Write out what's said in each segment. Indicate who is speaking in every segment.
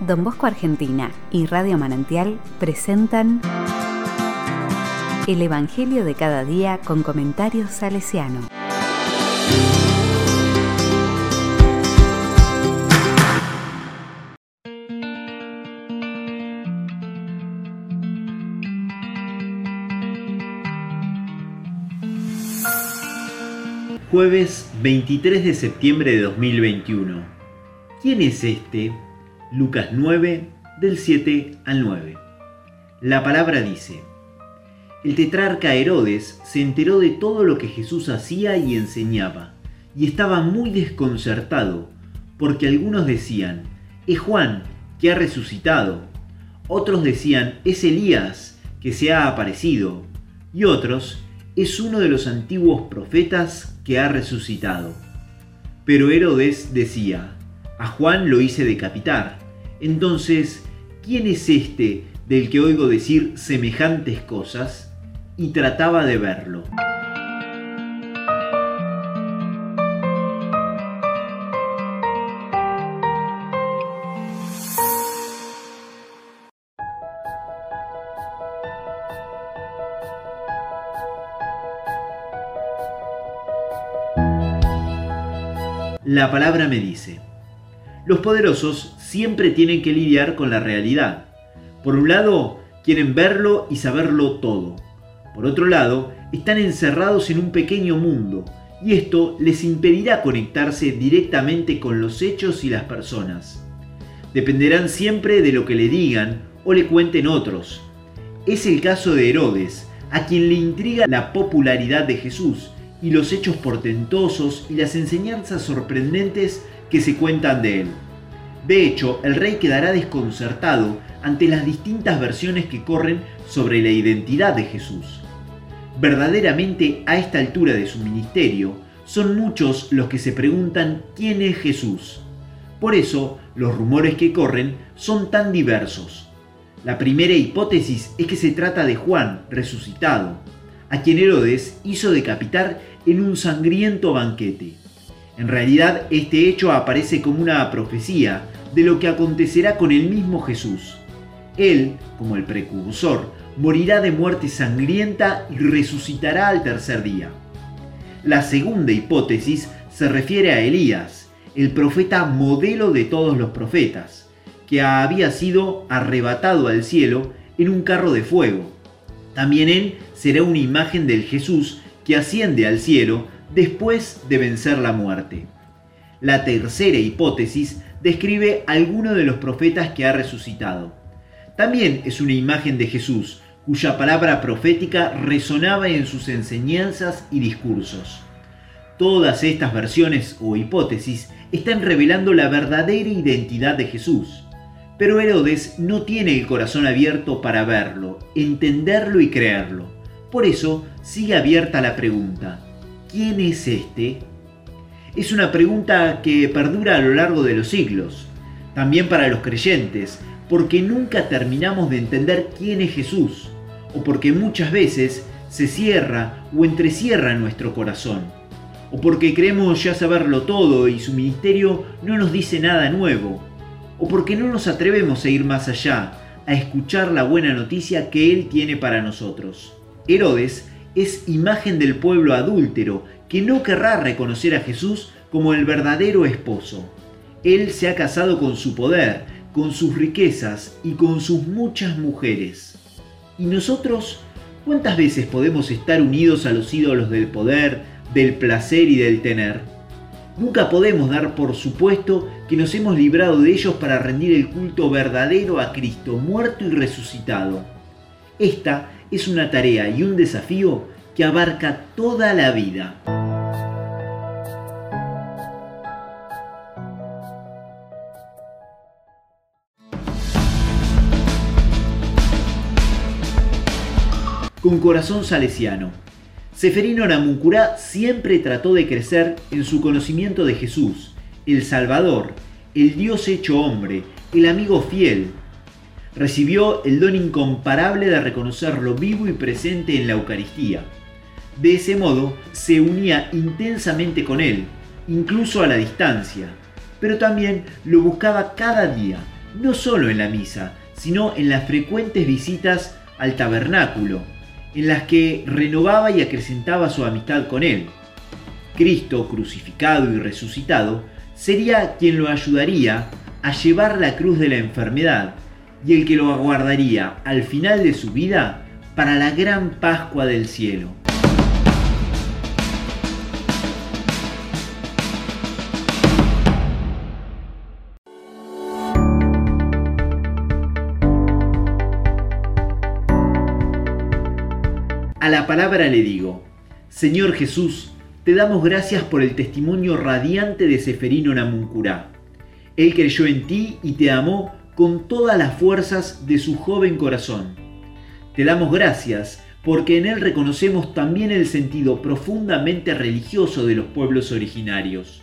Speaker 1: Don Bosco Argentina y Radio Manantial presentan El Evangelio de cada día con comentarios salesiano.
Speaker 2: Jueves 23 de septiembre de 2021. ¿Quién es este? Lucas 9, del 7 al 9. La palabra dice, el tetrarca Herodes se enteró de todo lo que Jesús hacía y enseñaba, y estaba muy desconcertado, porque algunos decían, es Juan, que ha resucitado, otros decían, es Elías, que se ha aparecido, y otros, es uno de los antiguos profetas que ha resucitado. Pero Herodes decía, a Juan lo hice decapitar. Entonces, ¿quién es este del que oigo decir semejantes cosas? Y trataba de verlo. La palabra me dice, los poderosos siempre tienen que lidiar con la realidad. Por un lado, quieren verlo y saberlo todo. Por otro lado, están encerrados en un pequeño mundo y esto les impedirá conectarse directamente con los hechos y las personas. Dependerán siempre de lo que le digan o le cuenten otros. Es el caso de Herodes, a quien le intriga la popularidad de Jesús y los hechos portentosos y las enseñanzas sorprendentes que se cuentan de él. De hecho, el rey quedará desconcertado ante las distintas versiones que corren sobre la identidad de Jesús. Verdaderamente, a esta altura de su ministerio, son muchos los que se preguntan quién es Jesús. Por eso, los rumores que corren son tan diversos. La primera hipótesis es que se trata de Juan resucitado, a quien Herodes hizo decapitar en un sangriento banquete. En realidad, este hecho aparece como una profecía de lo que acontecerá con el mismo Jesús. Él, como el precursor, morirá de muerte sangrienta y resucitará al tercer día. La segunda hipótesis se refiere a Elías, el profeta modelo de todos los profetas, que había sido arrebatado al cielo en un carro de fuego. También él será una imagen del Jesús que asciende al cielo después de vencer la muerte. La tercera hipótesis describe a alguno de los profetas que ha resucitado. También es una imagen de Jesús, cuya palabra profética resonaba en sus enseñanzas y discursos. Todas estas versiones o hipótesis están revelando la verdadera identidad de Jesús. Pero Herodes no tiene el corazón abierto para verlo, entenderlo y creerlo. Por eso sigue abierta la pregunta, ¿quién es este? Es una pregunta que perdura a lo largo de los siglos, también para los creyentes, porque nunca terminamos de entender quién es Jesús, o porque muchas veces se cierra o entrecierra nuestro corazón, o porque creemos ya saberlo todo y su ministerio no nos dice nada nuevo, o porque no nos atrevemos a ir más allá, a escuchar la buena noticia que Él tiene para nosotros. Herodes es imagen del pueblo adúltero que no querrá reconocer a Jesús como el verdadero esposo. Él se ha casado con su poder, con sus riquezas y con sus muchas mujeres. ¿Y nosotros cuántas veces podemos estar unidos a los ídolos del poder, del placer y del tener? Nunca podemos dar por supuesto que nos hemos librado de ellos para rendir el culto verdadero a Cristo, muerto y resucitado. Esta es una tarea y un desafío que abarca toda la vida. Con corazón salesiano. Seferino Namuncurá siempre trató de crecer en su conocimiento de Jesús, el Salvador, el Dios hecho hombre, el amigo fiel, recibió el don incomparable de reconocerlo vivo y presente en la Eucaristía. De ese modo se unía intensamente con él, incluso a la distancia, pero también lo buscaba cada día, no solo en la misa, sino en las frecuentes visitas al tabernáculo, en las que renovaba y acrecentaba su amistad con él. Cristo, crucificado y resucitado, sería quien lo ayudaría a llevar la cruz de la enfermedad y el que lo aguardaría al final de su vida para la gran Pascua del cielo. A la palabra le digo, Señor Jesús, te damos gracias por el testimonio radiante de Seferino Namuncurá. Él creyó en ti y te amó con todas las fuerzas de su joven corazón. Te damos gracias porque en él reconocemos también el sentido profundamente religioso de los pueblos originarios.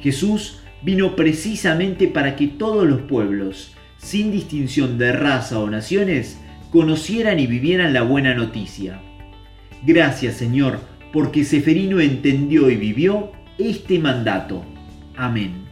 Speaker 2: Jesús vino precisamente para que todos los pueblos, sin distinción de raza o naciones, conocieran y vivieran la buena noticia. Gracias Señor, porque Seferino entendió y vivió este mandato. Amén.